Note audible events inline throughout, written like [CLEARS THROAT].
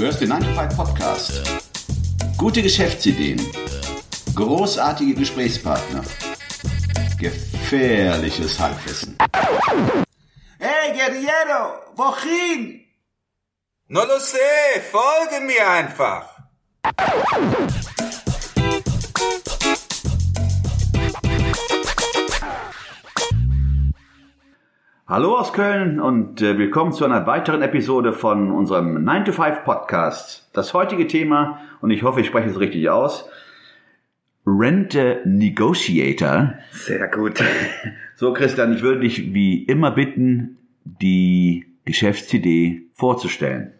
Du hörst den 9 to 5 Podcast. Gute Geschäftsideen. Großartige Gesprächspartner. Gefährliches Halbwissen. Hey, Guerriero, wohin? No lo sé, folge mir einfach. Hallo aus Köln und äh, willkommen zu einer weiteren Episode von unserem 9 to 5 Podcast. Das heutige Thema, und ich hoffe, ich spreche es richtig aus, Rent a Negotiator. Sehr gut. [LAUGHS] So, Christian, ich würde dich wie immer bitten, die Geschäftsidee vorzustellen.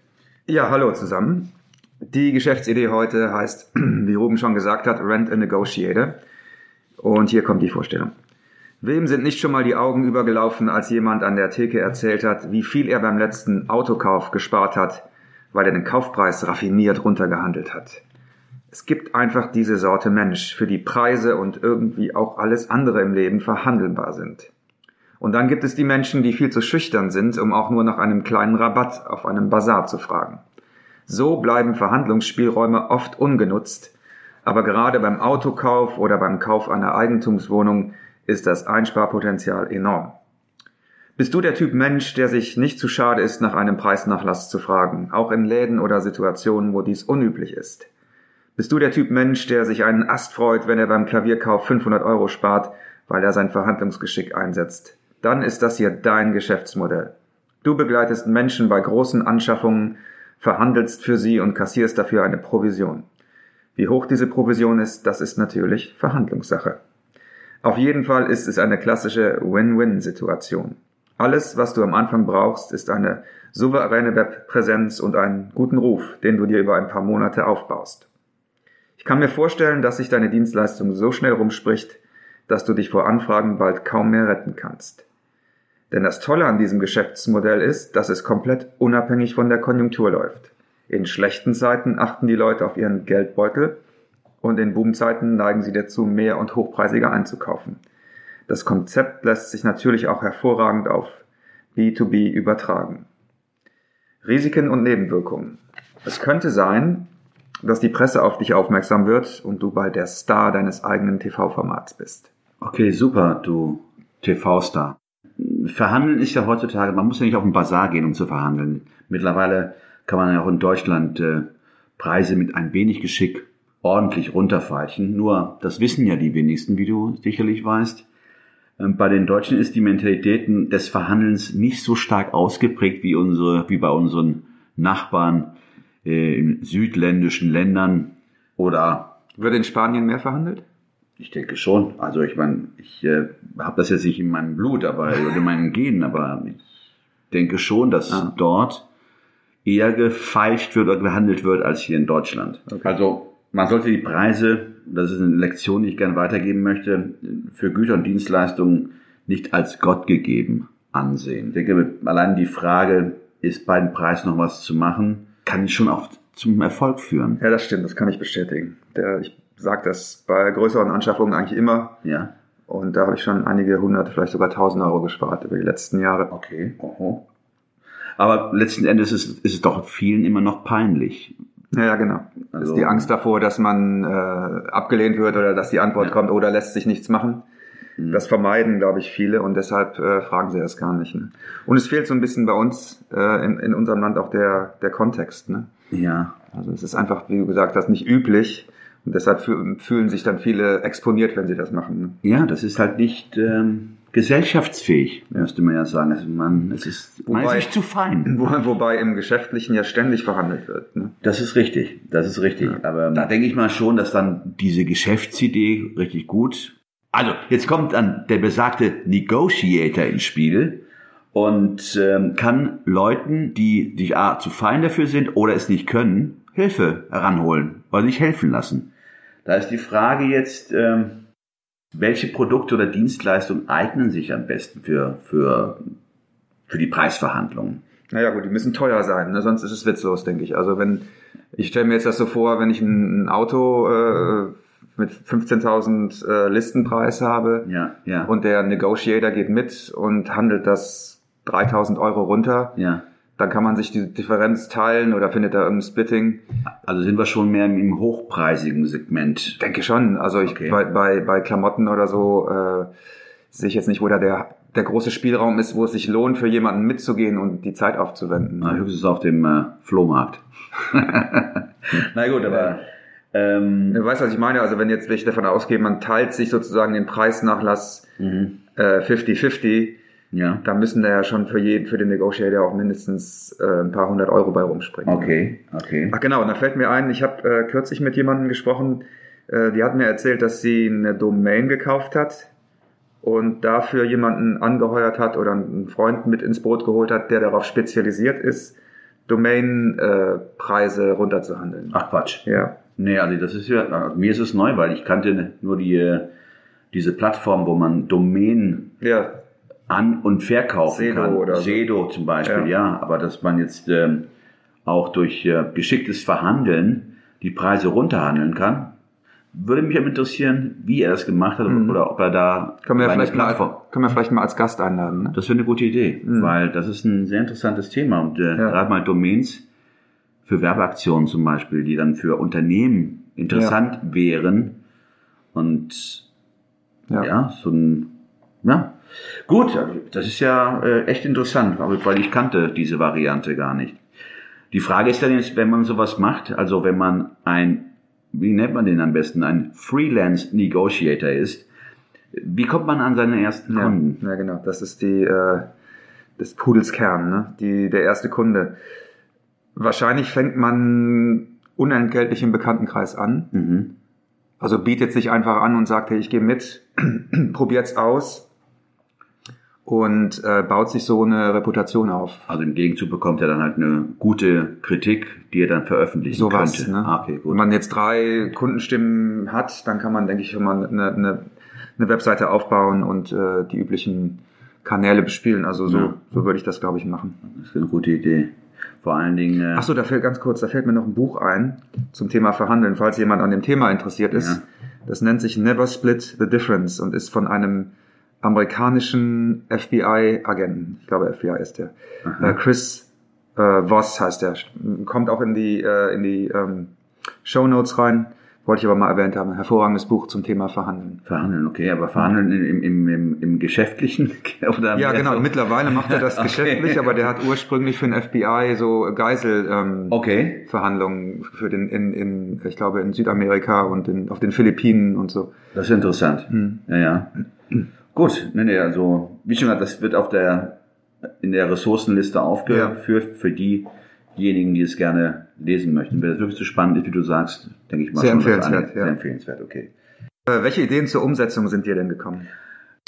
Ja, hallo zusammen. Die Geschäftsidee heute heißt, [CLEARS THROAT] wie Ruben schon gesagt hat, Rent a Negotiator. Und hier kommt die Vorstellung. Wem sind nicht schon mal die Augen übergelaufen, als jemand an der Theke erzählt hat, wie viel er beim letzten Autokauf gespart hat, weil er den Kaufpreis raffiniert runtergehandelt hat? Es gibt einfach diese Sorte Mensch, für die Preise und irgendwie auch alles andere im Leben verhandelbar sind. Und dann gibt es die Menschen, die viel zu schüchtern sind, um auch nur nach einem kleinen Rabatt auf einem Bazar zu fragen. So bleiben Verhandlungsspielräume oft ungenutzt, aber gerade beim Autokauf oder beim Kauf einer Eigentumswohnung ist das Einsparpotenzial enorm. Bist du der Typ Mensch, der sich nicht zu schade ist, nach einem Preisnachlass zu fragen, auch in Läden oder Situationen, wo dies unüblich ist? Bist du der Typ Mensch, der sich einen Ast freut, wenn er beim Klavierkauf 500 Euro spart, weil er sein Verhandlungsgeschick einsetzt? Dann ist das hier dein Geschäftsmodell. Du begleitest Menschen bei großen Anschaffungen, verhandelst für sie und kassierst dafür eine Provision. Wie hoch diese Provision ist, das ist natürlich Verhandlungssache. Auf jeden Fall ist es eine klassische Win-Win-Situation. Alles, was du am Anfang brauchst, ist eine souveräne Webpräsenz und einen guten Ruf, den du dir über ein paar Monate aufbaust. Ich kann mir vorstellen, dass sich deine Dienstleistung so schnell rumspricht, dass du dich vor Anfragen bald kaum mehr retten kannst. Denn das Tolle an diesem Geschäftsmodell ist, dass es komplett unabhängig von der Konjunktur läuft. In schlechten Zeiten achten die Leute auf ihren Geldbeutel und in Boomzeiten neigen sie dazu, mehr und hochpreisiger einzukaufen. Das Konzept lässt sich natürlich auch hervorragend auf B2B übertragen. Risiken und Nebenwirkungen. Es könnte sein, dass die Presse auf dich aufmerksam wird und du bald der Star deines eigenen TV-Formats bist. Okay, super, du TV-Star. Verhandeln ist ja heutzutage, man muss ja nicht auf den Bazar gehen, um zu verhandeln. Mittlerweile kann man ja auch in Deutschland äh, Preise mit ein wenig Geschick ordentlich runterfeichen. Nur, das wissen ja die wenigsten, wie du sicherlich weißt. Ähm, bei den Deutschen ist die Mentalität des Verhandelns nicht so stark ausgeprägt wie unsere, wie bei unseren Nachbarn äh, in südländischen Ländern oder Wird in Spanien mehr verhandelt? ich denke schon. Also ich meine, ich äh, habe das jetzt nicht in meinem Blut, aber [LAUGHS] oder in meinen Genen, aber ich denke schon, dass Ah. dort eher gefeilscht wird oder gehandelt wird als hier in Deutschland. Okay. Also man sollte die Preise, das ist eine Lektion, die ich gerne weitergeben möchte, für Güter und Dienstleistungen nicht als Gott gegeben ansehen. Ich denke, allein die Frage, ist bei dem Preis noch was zu machen, kann schon auch zum Erfolg führen. Ja, das stimmt, das kann ich bestätigen. Der, ich sage das bei größeren Anschaffungen eigentlich immer. Ja. Und da habe ich schon einige hundert, vielleicht sogar tausend Euro gespart über die letzten Jahre. Okay. Oho. Aber letzten Endes ist, ist es doch vielen immer noch peinlich. Ja, ja, genau. Das Also- ist die Angst davor, dass man äh, abgelehnt wird oder dass die Antwort Ja. kommt oder lässt sich nichts machen. Mhm. Das vermeiden, glaube ich, viele und deshalb äh, fragen sie das gar nicht. Ne? Und es fehlt so ein bisschen bei uns äh, in, in unserem Land auch der, der Kontext. Ne? Ja. Also es ist einfach, wie du gesagt hast, nicht üblich und deshalb fü- fühlen sich dann viele exponiert, wenn sie das machen. Ne? Ja, das ist halt nicht ähm, gesellschaftsfähig, müsste man ja sagen. Also man, es ist, man ist Wobei- nicht zu fein. [LAUGHS] Wo, wobei im Geschäftlichen ja ständig verhandelt wird. Ne? Das ist richtig, das ist richtig. Aber da denke ich mal schon, dass dann diese Geschäftsidee richtig gut. Also, jetzt kommt dann der besagte Negotiator ins Spiel und ähm, kann Leuten, die sich A, zu fein dafür sind oder es nicht können, Hilfe heranholen oder sich helfen lassen. Da ist die Frage jetzt, ähm, welche Produkte oder Dienstleistungen eignen sich am besten für, für, für die Preisverhandlungen? Naja gut, die müssen teuer sein, ne? sonst ist es witzlos, denke ich. Also wenn, ich stelle mir jetzt das so vor, wenn ich ein, ein Auto äh, mit 15.000 äh, Listenpreis habe Ja, ja. und der Negotiator geht mit und handelt das 3.000 Euro runter, ja. Dann kann man sich die Differenz teilen oder findet da irgendein Splitting. Also sind wir schon mehr im hochpreisigen Segment. Denke schon. Also ich Okay. bei, bei, bei Klamotten oder so äh, sehe ich jetzt nicht, wo da der, der große Spielraum ist, wo es sich lohnt, für jemanden mitzugehen und die Zeit aufzuwenden. Na, höchstens auf dem äh, Flohmarkt. [LAUGHS] Na gut, aber ähm, Du weißt, was ich meine? Also wenn jetzt welche davon ausgehen, man teilt sich sozusagen den Preisnachlass mhm. äh, 50-50, ja, da müssen da ja schon für jeden, für den Negotiator auch mindestens äh, ein paar hundert Euro bei rumspringen. okay, okay. Ach genau, und da fällt mir ein, ich habe äh, kürzlich mit jemandem gesprochen, äh, die hat mir erzählt, dass sie eine Domain gekauft hat und dafür jemanden angeheuert hat oder einen Freund mit ins Boot geholt hat, der darauf spezialisiert ist, Domain-Preise äh, runterzuhandeln. Ach Quatsch. Ja. Nee, also das ist ja, also mir ist es neu, weil ich kannte nur die, äh, diese Plattform, wo man Domänen Ja, an- und verkaufen Sedo kann. oder so. Sedo zum Beispiel, Ja. ja. Aber dass man jetzt ähm, auch durch äh, geschicktes Verhandeln die Preise runterhandeln kann, würde mich interessieren, wie er das gemacht hat Mhm. oder ob er da können wir, vielleicht mal, können wir vielleicht mal als Gast einladen. Ne? Das wäre eine gute Idee, Mhm. weil das ist ein sehr interessantes Thema und äh, Ja. gerade mal Domains für Werbeaktionen zum Beispiel, die dann für Unternehmen interessant wären und Ja. ja, so ein, ja. Gut, das ist ja äh, echt interessant, weil ich kannte diese Variante gar nicht. Die Frage ist dann jetzt, wenn man sowas macht, also wenn man ein, wie nennt man den am besten, ein Freelance Negotiator ist, wie kommt man an seine ersten Ja, Kunden? ja, genau. Das ist die äh, des Pudels Kern, ne? Die, der erste Kunde. Wahrscheinlich fängt man unentgeltlich im Bekanntenkreis an. Mhm. Also bietet sich einfach an und sagt, hey, ich gehe mit, [CLEARS THROAT] probiert's aus und äh, baut sich so eine Reputation auf. Also im Gegenzug bekommt er dann halt eine gute Kritik, die er dann veröffentlichen Sowas. könnte. Ne? Ah, okay, Wenn gut. man jetzt drei Kundenstimmen hat, dann kann man, denke ich, schon mal eine, eine, eine Webseite aufbauen und äh, die üblichen Kanäle bespielen. Also so, Ja. so würde ich das, glaube ich, machen. Das ist eine gute Idee. Vor allen Dingen. Äh, Ach so, da fällt ganz kurz, da fällt mir noch ein Buch ein zum Thema Verhandeln, falls jemand an dem Thema interessiert ist. Ja. Das nennt sich Never Split the Difference und ist von einem amerikanischen FBI-Agenten. Ich glaube, FBI ist der. Äh, Chris äh, Voss heißt der. Kommt auch in die, äh, in die ähm, Show Notes rein. Wollte ich aber mal erwähnt haben. Ein hervorragendes Buch zum Thema Verhandeln. Verhandeln, okay, aber verhandeln im, im, im, im Geschäftlichen [LAUGHS] oder Ja, genau. so- Mittlerweile macht er das [LAUGHS] Okay. geschäftlich, aber der hat ursprünglich für den FBI so Geisel ähm, Okay. Verhandlungen für den in, in ich glaube in Südamerika und in, auf den Philippinen und so. Das ist interessant. Hm. Ja, ja. Gut, nee, nee, also wie schon gesagt, das wird auf der in der Ressourcenliste aufgeführt für diejenigen, die es gerne lesen möchten. Wenn das wirklich so spannend ist, wie du sagst, denke ich mal Sehr empfehlenswert, ja. Sehr empfehlenswert, okay. Äh, welche Ideen zur Umsetzung sind dir denn gekommen?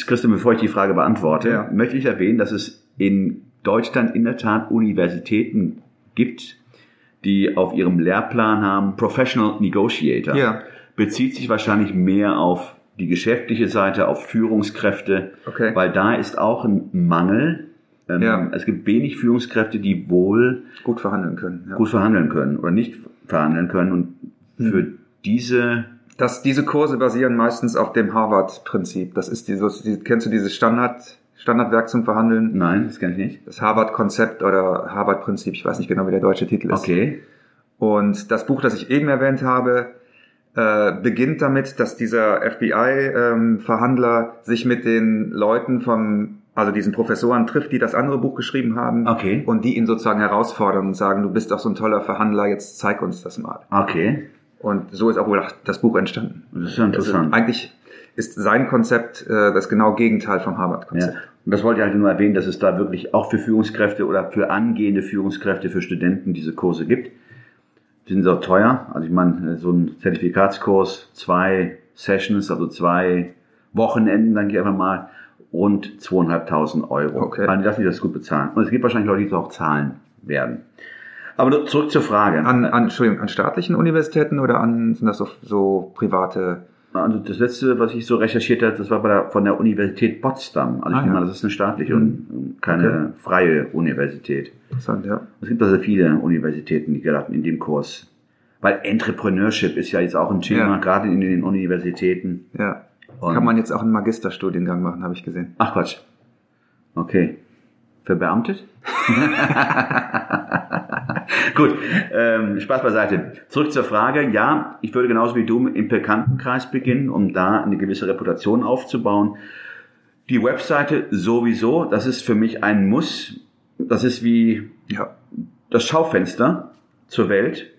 Christian, bevor ich die Frage beantworte, Ja. möchte ich erwähnen, dass es in Deutschland in der Tat Universitäten gibt, die auf ihrem Lehrplan haben Professional Negotiator. Ja. Bezieht sich wahrscheinlich mehr auf die geschäftliche Seite, auf Führungskräfte, Okay. weil da ist auch ein Mangel. Ähm, Ja. Es gibt wenig Führungskräfte, die wohl Gut verhandeln können. Ja. gut verhandeln können oder nicht verhandeln können. Und Hm. für diese Das, diese Kurse basieren meistens auf dem Harvard-Prinzip. Das ist dieses, die, kennst du dieses Standard, Standardwerk zum Verhandeln? Nein, das kann ich nicht. Das Harvard-Konzept oder Harvard-Prinzip. Ich weiß nicht genau, wie der deutsche Titel ist. Okay. Und das Buch, das ich eben erwähnt habe, äh, beginnt damit, dass dieser FBI-Verhandler sich mit den Leuten vom, also diesen Professoren trifft, die das andere Buch geschrieben haben. Okay. Und die ihn sozusagen herausfordern und sagen, du bist doch so ein toller Verhandler, jetzt zeig uns das mal. Okay. Und so ist auch wohl das Buch entstanden. Das ist ja interessant. Also eigentlich ist sein Konzept äh, das genau Gegenteil vom Ja. Harvard-Konzept. Und das wollte ich halt nur erwähnen, dass es da wirklich auch für Führungskräfte oder für angehende Führungskräfte, für Studenten diese Kurse gibt. Die sind auch teuer. Also ich meine, so ein Zertifikatskurs, zwei Sessions, also zwei Wochenenden, denke ich einfach mal, rund zweieinhalbtausend Euro. Okay. Also dass die das gut bezahlen. Und es gibt wahrscheinlich Leute, die das auch zahlen werden. Aber zurück zur Frage. An, an, Entschuldigung, an staatlichen Universitäten oder an, sind das so, so private? Also das letzte, was ich so recherchiert habe, das war der, von der Universität Potsdam. Also Ah, ich nehme ja. mal, das ist eine staatliche und keine Okay. freie Universität. Interessant, ja. Es gibt also viele Universitäten, die gerade in dem Kurs. Weil Entrepreneurship ist ja jetzt auch ein Thema, Ja. gerade in den Universitäten. ja. Und- Kann man jetzt auch einen Magisterstudiengang machen, habe ich gesehen. Ach Quatsch. Okay. Verbeamtet? [LAUGHS] [LAUGHS] [LAUGHS] Gut, ähm, Spaß beiseite. Zurück zur Frage. Ja, ich würde genauso wie du im Bekanntenkreis beginnen, um da eine gewisse Reputation aufzubauen. Die Webseite sowieso, das ist für mich ein Muss. Das ist wie Ja. das Schaufenster zur Welt.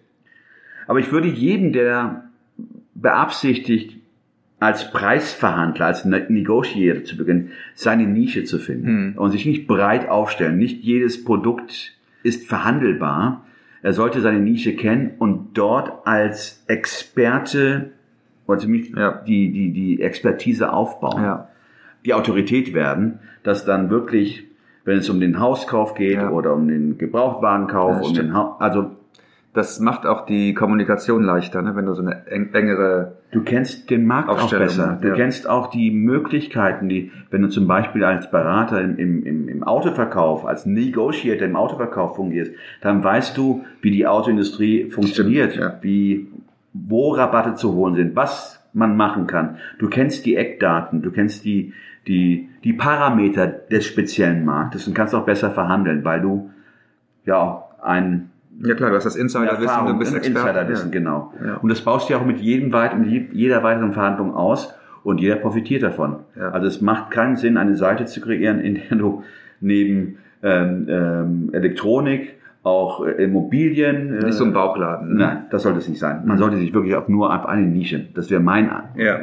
Aber ich würde jedem, der beabsichtigt, als Preisverhandler, als Ne- Negotiator zu beginnen, seine Nische zu finden und sich nicht breit aufstellen. Nicht jedes Produkt ist verhandelbar. Er sollte seine Nische kennen und dort als Experte oder zumindest Ja. die, die, die Expertise aufbauen Ja. die Autorität werden, dass dann wirklich, wenn es um den Hauskauf geht Ja. oder um den Gebrauchtwarenkauf, um den ha also Das macht auch die Kommunikation leichter, ne? wenn du so eine eng, engere. du kennst den Markt auch besser. Du ja. kennst auch die Möglichkeiten, die, wenn du zum Beispiel als Berater im, im, im, Autoverkauf, als Negotiator im Autoverkauf fungierst, dann weißt du, wie die Autoindustrie funktioniert, ja. wie, wo Rabatte zu holen sind, was man machen kann. Du kennst die Eckdaten, du kennst die, die, die Parameter des speziellen Marktes und kannst auch besser verhandeln, weil du ja ein Ja klar, du hast das Insiderwissen, du bist ein Experte. Insiderwissen, ja. genau. Ja. Und das baust du ja auch mit jedem weit, mit jeder weiteren Verhandlung aus und jeder profitiert davon. Ja. Also es macht keinen Sinn, eine Seite zu kreieren, in der du neben ähm, ähm, Elektronik auch äh, Immobilien. Äh, Nicht so ein Bauchladen. ne? Nein, das sollte es nicht sein. Man sollte sich wirklich auch nur auf eine Nische. Das wäre mein An Ja.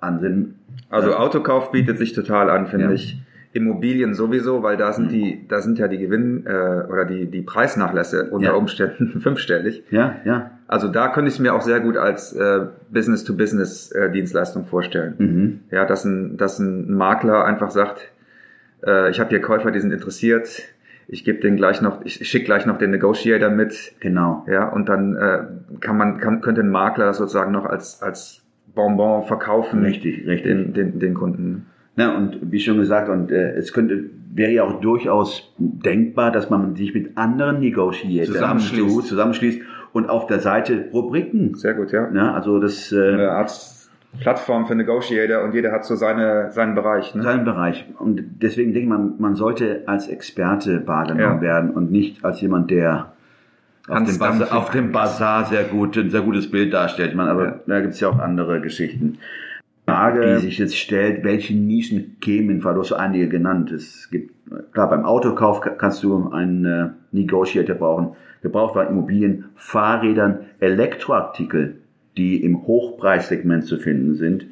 Ansinnen. Also Autokauf bietet sich total an, finde ich. Immobilien sowieso, weil da sind Mhm. die, da sind ja die Gewinn äh, oder die die Preisnachlässe unter Ja. Umständen [LAUGHS] fünfstellig. Ja, ja. Also da könnte ich es mir auch sehr gut als äh, Business-to-Business-Dienstleistung vorstellen. Mhm. Ja, dass ein, dass ein Makler einfach sagt, äh, ich habe hier Käufer, die sind interessiert, ich gebe den gleich noch, ich schicke gleich noch den Negotiator mit, Genau. ja, und dann äh, kann man, kann, könnte ein Makler sozusagen noch als, als Bonbon verkaufen, Richtig, richtig. den, den, den Kunden. Ja, und wie schon gesagt, und äh, es könnte wäre ja auch durchaus denkbar, dass man sich mit anderen Negotiators Zusammenschließt. zusammenschließt und auf der Seite Rubriken. Sehr gut, ja. Ja, also das äh, Eine Art Plattform für Negotiator und jeder hat so seine, seinen Bereich. Ne? seinen Bereich. Und deswegen denke ich, man, man sollte als Experte wahrgenommen Ja. werden und nicht als jemand, der auf dem, Bazar, Dampf. auf dem Bazar sehr gut, ein sehr gutes Bild darstellt. Meine, aber Ja. da gibt es ja auch andere Geschichten. Frage, die sich jetzt stellt, welche Nischen kämen Frage? Du hast einige genannt. Es gibt, klar, beim Autokauf ka- kannst du einen äh, Negotiator brauchen. Gebrauchtwagen, Immobilien, Fahrrädern, Elektroartikel, die im Hochpreissegment zu finden sind.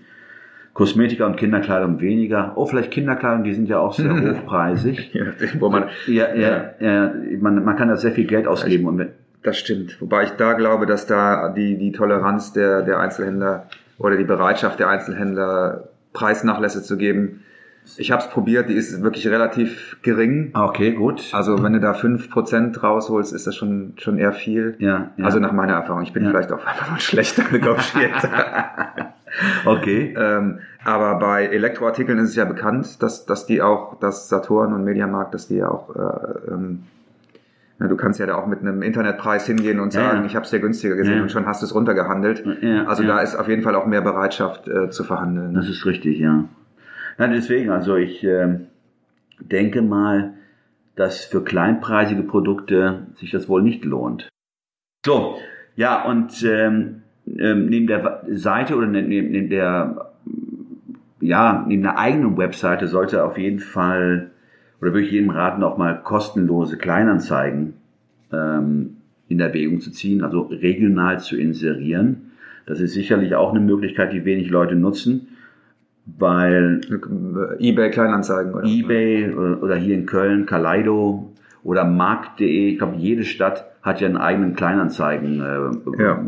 Kosmetika und Kinderkleidung weniger. Oh, vielleicht Kinderkleidung, die sind ja auch sehr [LAUGHS] hochpreisig. Nachdem, wo man, Ja, ja, ja man, man kann da sehr viel Geld ausgeben. Und Das stimmt. Wobei ich da glaube, dass da die, die Toleranz der, der Einzelhändler oder die Bereitschaft der Einzelhändler, Preisnachlässe zu geben, ich habe es probiert, die ist wirklich relativ gering. okay, gut. Also wenn du da 5% rausholst, ist das schon, schon eher viel. Ja, ja. Also nach meiner Erfahrung. Ich bin Ja. vielleicht auch [LAUGHS] einfach ein schlechter Negotiator. [LAUGHS] Okay. ähm, aber bei Elektroartikeln ist es ja bekannt, dass, dass die auch, dass Saturn und Mediamarkt, dass die ja auch äh, ähm, du kannst ja da auch mit einem Internetpreis hingehen und Ja, sagen, ja. ich habe es dir günstiger gesehen Ja. und schon hast du es runtergehandelt. Ja, also ja. da ist auf jeden Fall auch mehr Bereitschaft äh, zu verhandeln. Das ist richtig, ja. Na, deswegen, also ich ähm, denke mal, dass für kleinpreisige Produkte sich das wohl nicht lohnt. So, ja, und ähm, ähm, neben der Seite oder neben, neben der ja, neben der eigenen Webseite sollte auf jeden Fall, oder würde ich jedem raten, auch mal kostenlose Kleinanzeigen ähm, in Erwägung zu ziehen, also regional zu inserieren. Das ist sicherlich auch eine Möglichkeit, die wenig Leute nutzen, weil eBay Kleinanzeigen oder eBay äh, oder hier in Köln Kaleido oder Markt.de, ich glaube, jede Stadt hat ja einen eigenen Kleinanzeigen, äh, Ja.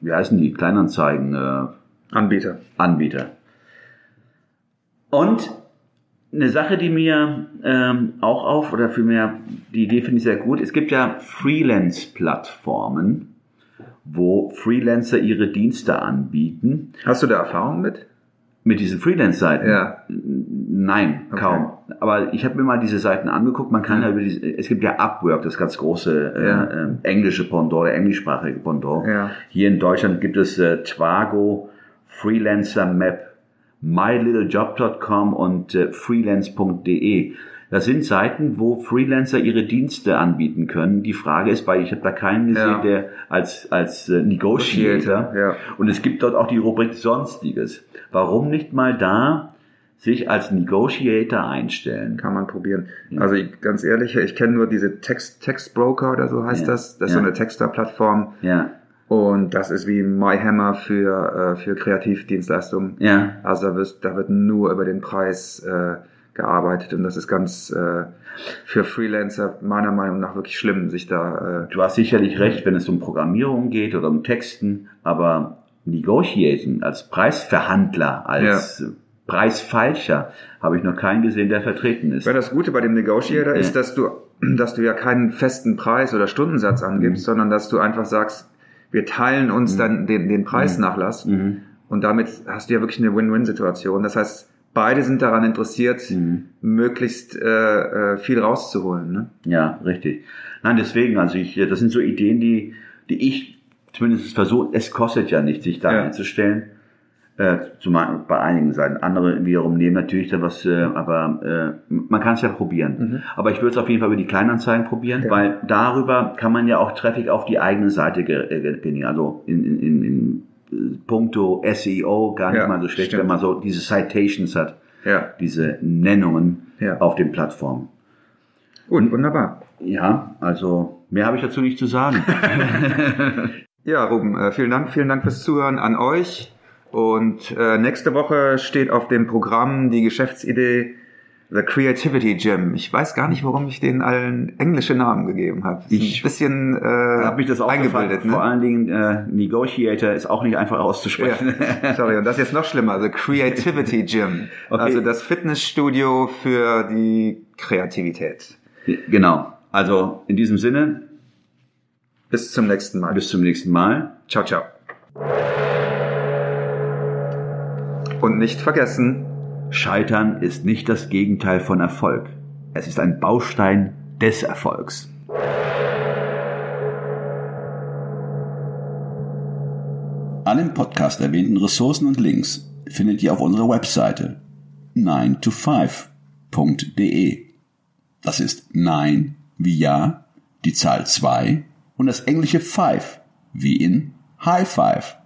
wie heißen die, Kleinanzeigen, äh, Anbieter. Anbieter. Und eine Sache, die mir ähm, auch auf, oder vielmehr, die Idee finde ich sehr gut, es gibt ja Freelance-Plattformen, wo Freelancer ihre Dienste anbieten. Hast du da Erfahrung mit? Mit diesen Freelance-Seiten? Ja. Nein, Okay. kaum. Aber ich habe mir mal diese Seiten angeguckt. Man kann ja über diese, es gibt ja Upwork, das ganz große äh, Ja. äh, englische Pendant, der englischsprachige Pendant. Ja. Hier in Deutschland gibt es äh, Twago, Freelancer Map, mylittlejob.com und äh, freelance.de. Das sind Seiten, wo Freelancer ihre Dienste anbieten können. Die Frage ist, weil ich habe da keinen gesehen, Ja. der als als äh, Negotiator. Ja. Und es gibt dort auch die Rubrik Sonstiges. Warum nicht mal da sich als Negotiator einstellen? Kann man probieren. Also ich, ganz ehrlich, ich kenne nur diese Text, Textbroker oder so heißt Ja. das. Das ist Ja. so eine Texter-Plattform. Ja, Und das ist wie MyHammer für, äh, für Kreativdienstleistungen. ja, Also da wird, da wird nur über den Preis äh, gearbeitet und das ist ganz äh, für Freelancer meiner Meinung nach wirklich schlimm, sich da äh, Du hast sicherlich recht, wenn es um Programmierung geht oder um Texten, aber Negotiating als Preisverhandler, als äh, Preisfalscher habe ich noch keinen gesehen, der vertreten ist. Weil das Gute bei dem Negotiator Ja. ist, dass du, dass du ja keinen festen Preis oder Stundensatz angibst, Mhm. sondern dass du einfach sagst, wir teilen uns dann den, den Preisnachlass Mhm. und damit hast du ja wirklich eine Win-Win-Situation. Das heißt, beide sind daran interessiert, Mhm. möglichst äh, äh, viel rauszuholen. Ne? Ja, richtig. Nein, deswegen, also ich, das sind so Ideen, die, die ich zumindest versuche, es kostet ja nicht, sich da Ja. einzustellen. Äh, zumal bei einigen Seiten. Andere wiederum nehmen natürlich da was, äh, aber äh, man kann es ja probieren. Aber ich würde es auf jeden Fall über die Kleinanzeigen probieren, Ja. weil darüber kann man ja auch Traffic auf die eigene Seite äh, generieren. Also in, in, in, in äh, puncto SEO gar nicht Ja, mal so schlecht, stimmt. wenn man so diese Citations hat, Ja, diese Nennungen auf den Plattformen. gut, wunderbar. Ja, also mehr habe ich dazu nicht zu sagen. [LAUGHS] Ja, Ruben, äh, vielen Dank, vielen Dank fürs Zuhören an euch. Und äh, nächste Woche steht auf dem Programm die Geschäftsidee The Creativity Gym. Ich weiß gar nicht, warum ich denen allen englische Namen gegeben habe. Ich ein bisschen äh, habe mich das auch eingebildet. gefragt. Vor Ne? allen Dingen äh, Negotiator ist auch nicht einfach auszusprechen. Ja, sorry, und das ist jetzt noch schlimmer, The Creativity Gym. [LAUGHS] Okay. Also das Fitnessstudio für die Kreativität. genau. Also in diesem Sinne, Bis zum nächsten Mal. bis zum nächsten Mal. Ciao, ciao. Und nicht vergessen, Scheitern ist nicht das Gegenteil von Erfolg. Es ist ein Baustein des Erfolgs. Alle im Podcast erwähnten Ressourcen und Links findet ihr auf unserer Webseite 9to5.de. Das ist 9 wie Ja, die Zahl 2 und das englische 5 wie in High Five.